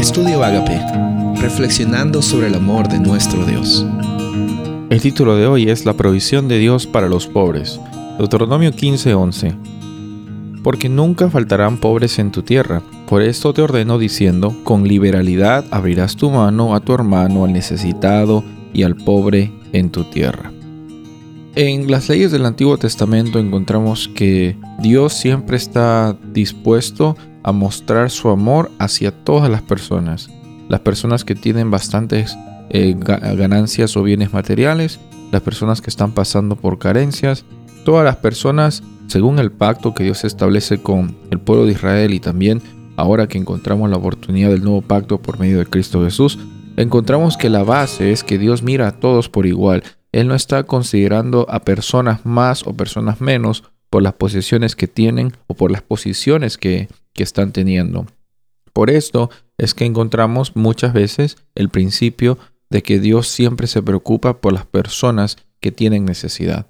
Estudio Agape, reflexionando sobre el amor de nuestro Dios. El título de hoy es La provisión de Dios para los pobres. Deuteronomio 15:11. Porque nunca faltarán pobres en tu tierra. Por esto te ordeno diciendo, con liberalidad abrirás tu mano a tu hermano, al necesitado y al pobre en tu tierra. En las leyes del Antiguo Testamento encontramos que Dios siempre está dispuesto a mostrar su amor hacia todas las personas. Las personas que tienen bastantes eh, ganancias o bienes materiales, las personas que están pasando por carencias, todas las personas según el pacto que Dios establece con el pueblo de Israel y también ahora que encontramos la oportunidad del nuevo pacto por medio de Cristo Jesús, encontramos que la base es que Dios mira a todos por igual él no está considerando a personas más o personas menos por las posesiones que tienen o por las posiciones que, que están teniendo. Por esto es que encontramos muchas veces el principio de que Dios siempre se preocupa por las personas que tienen necesidad.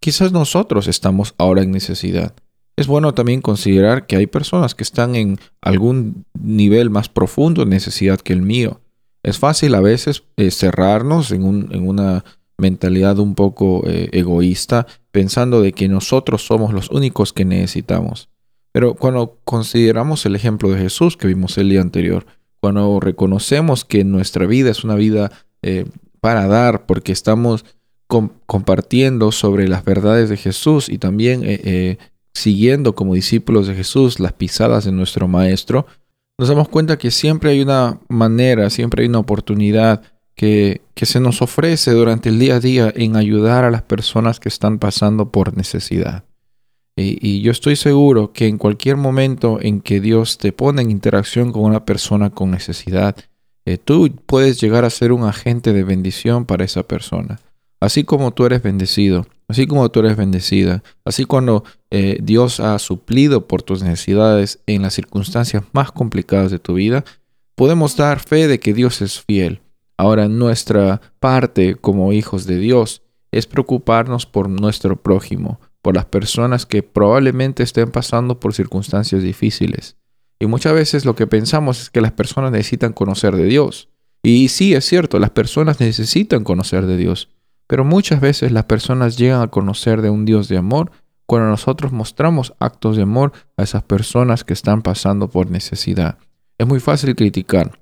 Quizás nosotros estamos ahora en necesidad. Es bueno también considerar que hay personas que están en algún nivel más profundo de necesidad que el mío. Es fácil a veces eh, cerrarnos en, un, en una mentalidad un poco eh, egoísta, pensando de que nosotros somos los únicos que necesitamos. Pero cuando consideramos el ejemplo de Jesús que vimos el día anterior, cuando reconocemos que nuestra vida es una vida eh, para dar, porque estamos compartiendo sobre las verdades de Jesús y también eh, siguiendo como discípulos de Jesús las pisadas de nuestro Maestro, nos damos cuenta que siempre hay una manera, siempre hay una oportunidad que, se nos ofrece durante el día a día en ayudar a las personas que están pasando por necesidad. Y, yo estoy seguro que en cualquier momento en que Dios te pone en interacción con una persona con necesidad, eh, tú puedes llegar a ser un agente de bendición para esa persona. Así como tú eres bendecido, así como tú eres bendecida, así cuando eh, Dios ha suplido por tus necesidades en las circunstancias más complicadas de tu vida, podemos dar fe de que Dios es fiel Ahora nuestra parte como hijos de Dios es preocuparnos por nuestro prójimo, por las personas que probablemente estén pasando por circunstancias difíciles. Y muchas veces lo que pensamos es que las personas necesitan conocer de Dios. Y sí, es cierto, las personas necesitan conocer de Dios. Pero muchas veces las personas llegan a conocer de un Dios de amor cuando nosotros mostramos actos de amor a esas personas que están pasando por necesidad. Es muy fácil criticar,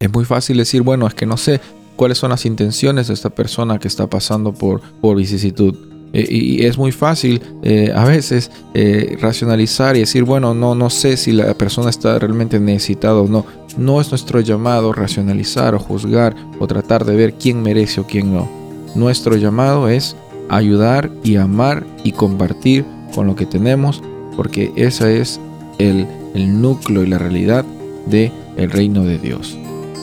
es muy fácil decir, bueno, es que no sé cuáles son las intenciones de esta persona que está pasando por, por vicisitud. Eh, y es muy fácil eh, a veces eh, racionalizar y decir, bueno, no, no sé si la persona está realmente necesitada o no. No es nuestro llamado racionalizar o juzgar o tratar de ver quién merece o quién no. Nuestro llamado es ayudar y amar y compartir con lo que tenemos, porque ese es el, el núcleo y la realidad del el reino de Dios.